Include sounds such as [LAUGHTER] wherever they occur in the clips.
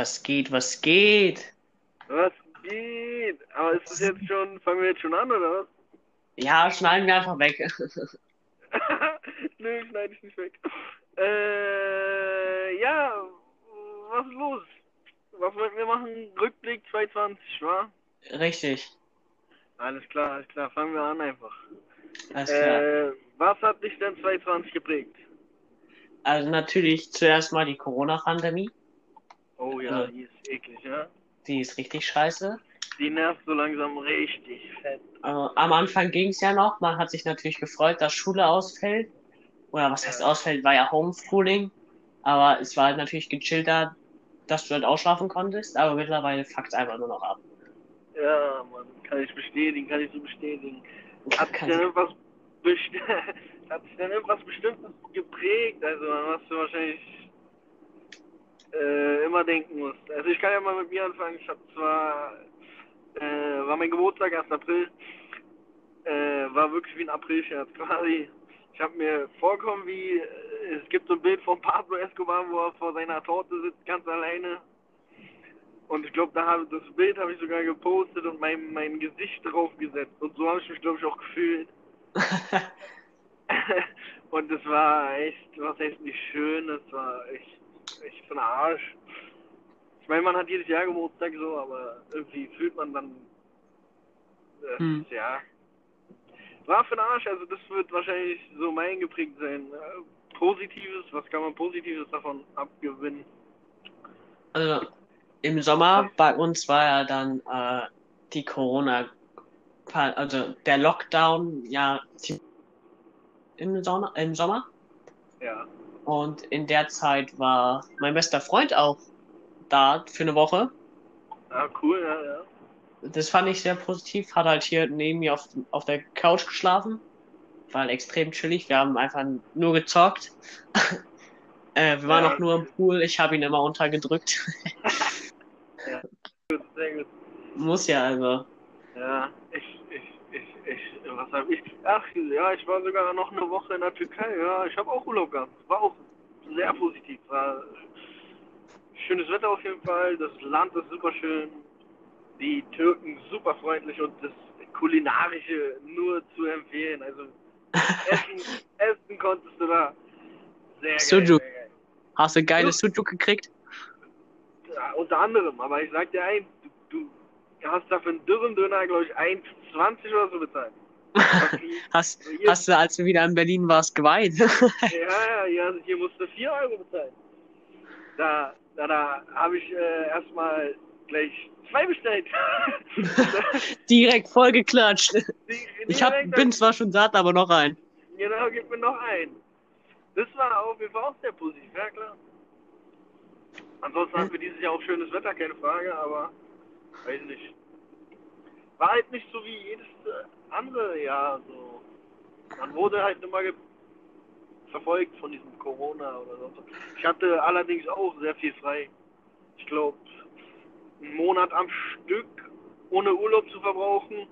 Was geht, was geht? Was geht? Aber ist das jetzt schon, fangen wir jetzt schon an, oder was? Ja, schneiden wir einfach weg. [LAUGHS] [LAUGHS] Nö, schneide ich nicht weg. Äh, ja, was ist los? Was wollten wir machen? Rückblick 2020, wa? Richtig. Alles klar, alles klar. Fangen wir an einfach. Alles klar. Äh, was hat dich denn 2020 geprägt? Also natürlich zuerst mal die Corona-Pandemie. Oh ja, Ja. die ist eklig, ja? Die ist richtig scheiße. Die nervt so langsam richtig fett. Also, am Anfang ging es ja noch. Man hat sich natürlich gefreut, dass Schule ausfällt. Oder was heißt ausfällt, war ja Homeschooling. Aber es war halt natürlich gechillter, dass du halt ausschlafen konntest. Aber mittlerweile fuckt einfach nur noch ab. Ja, Mann, kann ich bestätigen, kann ich so bestätigen. Hat sich denn irgendwas, best [LAUGHS] hat sich denn irgendwas Bestimmtes geprägt? Also an was du wahrscheinlich äh, immer denken musst. Also ich kann ja mal mit mir anfangen. Ich habe zwar, äh, war mein Geburtstag 1. April, äh, war wirklich wie ein Aprilscherz quasi. Ich habe mir vorkommen wie, äh, es gibt so ein Bild von Pablo Escobar, wo er vor seiner Torte sitzt, ganz alleine. Und ich glaube, da habe das Bild habe ich sogar gepostet und mein, mein Gesicht drauf gesetzt. Und so habe ich mich, glaube ich, auch gefühlt. [LAUGHS] [LAUGHS] und es war echt, was heißt nicht schön, es war echt, echt für Arsch. Ich meine, man hat jedes Jahr Geburtstag so, aber irgendwie fühlt man dann, äh, Hm. ja. War für den Arsch, also das wird wahrscheinlich so mein geprägt sein. Äh, Positives, was kann man Positives davon abgewinnen? Also im Sommer bei uns war ja dann äh, die Corona, also der Lockdown ja im Sommer, im Sommer. Ja. Und in der Zeit war mein bester Freund auch da für eine Woche. Ah, cool, ja, ja. Das fand ich sehr positiv. Hat halt hier neben mir auf, auf der Couch geschlafen. War halt extrem chillig. Wir haben einfach nur gezockt. [LAUGHS] äh, wir waren Ja. auch nur im Pool. Ich habe ihn immer untergedrückt. [LAUGHS] Gut, sehr gut. Muss ja, also. Ja, ich, was hab ich? Ach, ja, ich war sogar noch eine Woche in der Türkei. Ja, ich habe auch Urlaub gehabt. War auch sehr positiv. War schönes Wetter auf jeden Fall. Das Land ist super schön. Die Türken super freundlich und das kulinarische nur zu empfehlen. Also [LAUGHS] essen, essen konntest du da. Sehr geil, Sujuk. sehr geil. Hast du geiles Sujuk gekriegt? Ja, unter anderem, aber ich sag dir eins, du, du hast da für einen dürren Döner, glaube ich, 1,20 oder so bezahlt. [LAUGHS] hast, Hier- hast du, als du wieder in Berlin warst, geweint? [LAUGHS] Ja, ja, hier musst du 4 Euro bezahlen. Da, da, da habe ich äh, erstmal gleich zwei bestellt. [LAUGHS] Direkt vollgeklatscht. Ich hab, bin zwar schon satt, aber noch ein. Genau, gib mir noch einen. Das war auf jeden Fall auch sehr positiv, ja klar. Ansonsten hatten wir dieses Jahr auch schönes Wetter, keine Frage, aber weiß nicht. War halt nicht so wie jedes äh, andere Jahr so. Man wurde halt immer verfolgt von diesem Corona oder was. Ich hatte allerdings auch sehr viel frei. Ich glaube, einen Monat am Stück ohne Urlaub zu verbrauchen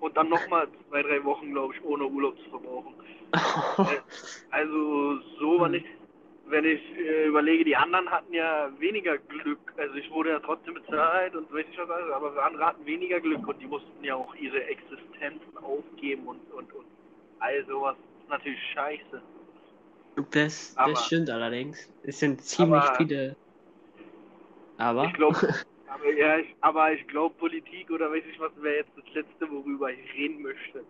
und dann nochmal zwei, drei Wochen, glaube ich, ohne Urlaub zu verbrauchen. [LAUGHS] Also so war nicht. Wenn ich äh, überlege, die anderen hatten ja weniger Glück. Also ich wurde ja trotzdem bezahlt und weiß ich was alles, aber andere hatten weniger Glück und die mussten ja auch ihre Existenzen aufgeben und, und, und all sowas. Das ist natürlich scheiße. Das, Aber- das stimmt allerdings. Es sind ziemlich Aber- viele. Aber Ich glaube, [LAUGHS] aber ja, ich, aber ich glaube Politik oder weiß ich was wäre jetzt das letzte, worüber ich reden möchte.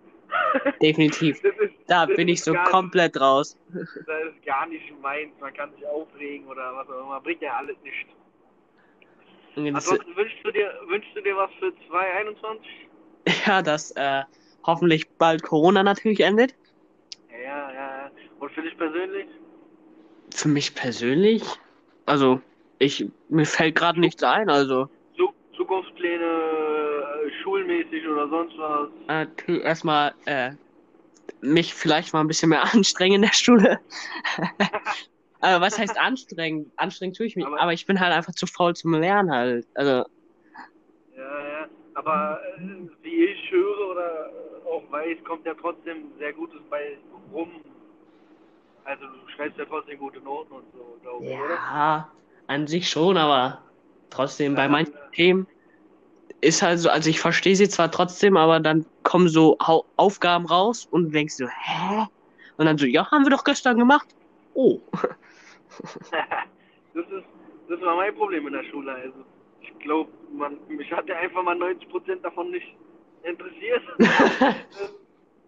Definitiv. [LAUGHS] Ist, Da bin ich so komplett raus. [LAUGHS] Das ist gar nicht meins. Man kann sich aufregen oder was auch immer. Bringt ja alles nicht. Und das- Ansonsten wünschst du dir, wünschst du dir was für 2021? Ja, dass äh, hoffentlich bald Corona natürlich endet. Ja, ja, ja. Und für dich persönlich? Für mich persönlich, also ich mir fällt gerade nichts ein, also Zu Zukunftspläne, schulmäßig oder sonst was? äh, erstmal äh, mich vielleicht mal ein bisschen mehr [LAUGHS] anstrengen in der Schule. [LAUGHS] aber was heißt anstrengend? Anstrengend tue ich mich, Aber- aber ich bin halt einfach zu faul zum Lernen halt. Also Ja, ja. Aber äh, wie ich höre oder auch weiß, kommt ja trotzdem sehr Gutes bei rum. Also du schreibst ja trotzdem gute Noten und so, glaube ich, oder? ja, an sich schon, aber Trotzdem, bei manchen Themen ist halt so, also ich verstehe sie zwar trotzdem, aber dann kommen so Hau Aufgaben raus und du denkst so, hä? Und dann so, ja, haben wir doch gestern gemacht. Oh. [LAUGHS] das, ist, das war mein Problem in der Schule. Also ich glaube, man, mich hat ja einfach mal 90% davon nicht interessiert. [LAUGHS]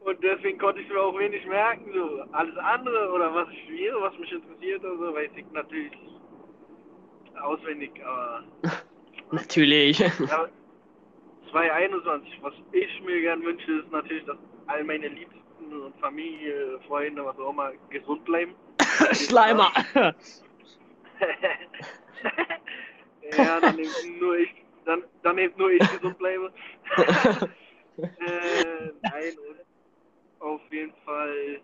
und deswegen konnte ich mir auch wenig merken. So alles andere oder was ich studiere, was mich interessiert oder so, weiß ich natürlich auswendig, aber. [LAUGHS] natürlich. Ja, 2021, was ich mir gern wünsche, ist natürlich, dass all meine Liebsten und Familie, Freunde, was auch immer, gesund bleiben. [LAUGHS] Schleimer! [LAUGHS] ja, dann eben nur ich, dann, dann eben nur ich gesund bleibe. [LAUGHS] äh, nein, und auf jeden Fall,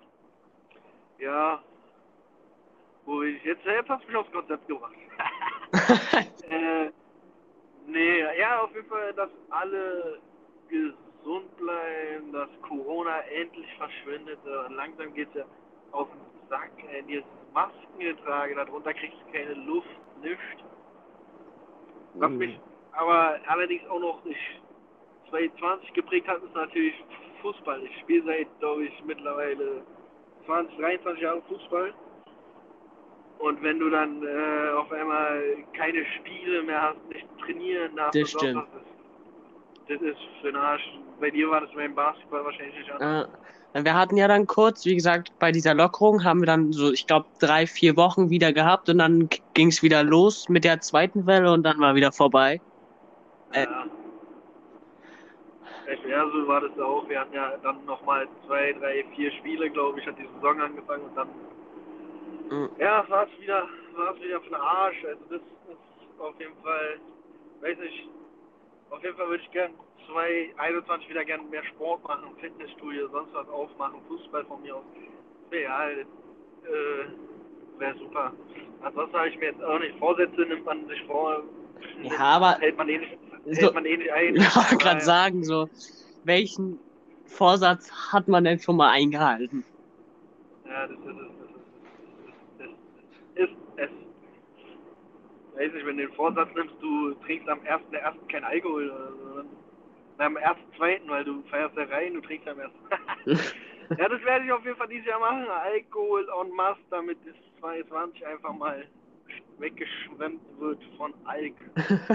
ja, wo ich jetzt selbst hast mich aufs Konzept gebracht. äh, nee, ja, auf jeden Fall, dass alle gesund bleiben, dass Corona endlich verschwindet. Und langsam geht es ja auf den Sack. Äh, dieses Maskengetrage, darunter kriegst du keine Luft, nichts. Was mhm. mich aber allerdings auch noch nicht 2020 geprägt hat, ist natürlich Fußball. Ich spiele seit, glaube ich, mittlerweile 20, 23 Jahre Fußball. Und wenn du dann äh, auf einmal keine Spiele mehr hast, nicht trainieren darfst, das, stimmt. das ist für den Arsch. Bei dir war das beim Basketball wahrscheinlich nicht anders. Äh, wir hatten ja dann kurz, wie gesagt, bei dieser Lockerung haben wir dann so, ich glaube, drei, vier Wochen wieder gehabt und dann ging es wieder los mit der zweiten Welle und dann war wieder vorbei. Äh, ja. Ja, so war das auch. Wir hatten ja dann nochmal zwei, drei, vier Spiele, glaube ich, hat die Saison angefangen und dann Mhm. Ja, war es wieder, war es wieder für den Arsch. Also das ist auf jeden Fall, weiß nicht, auf jeden Fall würde ich gern 2021 wieder gern mehr Sport machen, Fitnessstudio, sonst was aufmachen, Fußball von mir aus. Ja, äh, wäre super. Ansonsten habe ich mir jetzt auch nicht Vorsätze, nimmt man sich vor. Ja, aber hält man eh nicht, so, hält man eh nicht ein. [LAUGHS] Ich wollte gerade sagen, so, welchen Vorsatz hat man denn schon mal eingehalten? Ja, das ist es ist es. Weiß nicht, wenn du den Vorsatz nimmst, du trinkst am 1.1. kein Alkohol oder so. Na, am 1.2., weil du feierst ja rein, du trinkst am 1. [LAUGHS] ja, das werde ich auf jeden Fall dieses Jahr machen. Alkohol en masse, damit das 2020 einfach mal weggeschwemmt wird von Alk. [LAUGHS]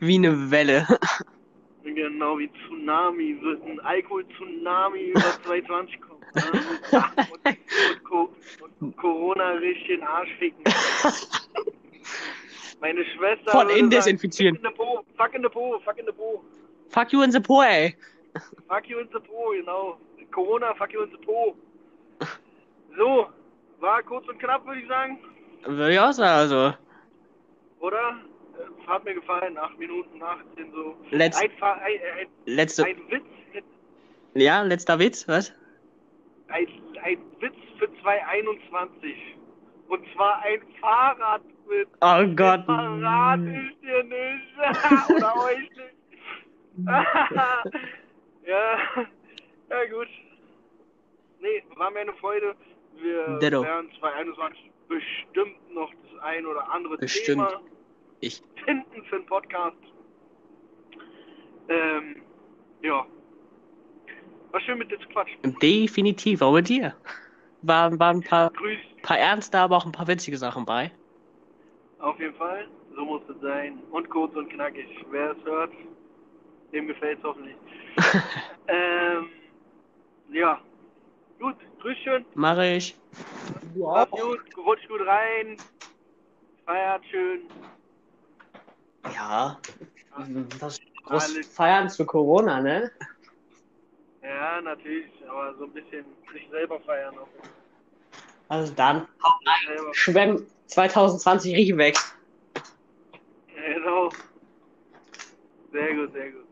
Wie eine Welle. [LAUGHS] Genau, wie Tsunami wird ein Alkohol-Tsunami über 2020 kommen. Ne? und, und, und, Corona richtig in den Arsch ficken. Meine Schwester. Von innen desinfizieren. Fuck in the Po, fuck in the Po, fuck in the Po. Fuck you in the Po, ey. Fuck you in the Po, genau. Corona, fuck you in the Po. So, war kurz und knapp, würde ich sagen. Würde ich auch sagen, also. Oder? hat mir gefallen, 8 Minuten 18 so. Letz ein, ein, ein, letzte. ein Witz. Ja, letzter Witz, was? Ein, ein Witz für 2021. Und zwar ein Fahrradwitz. Oh Gott. Verrate ich dir nicht. [LAUGHS] Oder euch nicht. [LAUGHS] ja. Ja, gut. Nee, war mir eine Freude. Wir Ditto. werden 2021 bestimmt noch das ein oder andere bestimmt. Thema ich. finden für den Podcast. Ähm, ja. War schön mit dir zu quatschen. Definitiv, auch mit dir. Waren, waren ein paar, Grüß. paar ernste, aber auch ein paar witzige Sachen bei. Auf jeden Fall, so muss es sein. Und kurz und knackig. Wer es hört, dem gefällt es hoffentlich. [LAUGHS] ähm, ja. Gut, grüß schön. Mach ich. Mach gut, rutsch gut rein. Feiert schön. Ja. Das groß feiern zu Corona, ne? Ja, natürlich, aber so ein bisschen sich selber feiern auch. Also dann, Schwemm 2020 richtig weg. Genau. Sehr gut, sehr gut.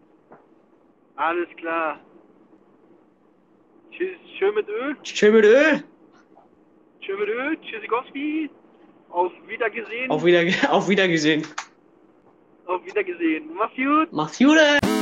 Alles klar. Tschüss, schön mit Öl. Schön mit Öl. Schön mit Öl. Tschüssikowski. Auf Wiedergesehen. Auf, wieder, auf Wiedergesehen. Auf Wiedergesehen. Mach's gut. Mach's gut.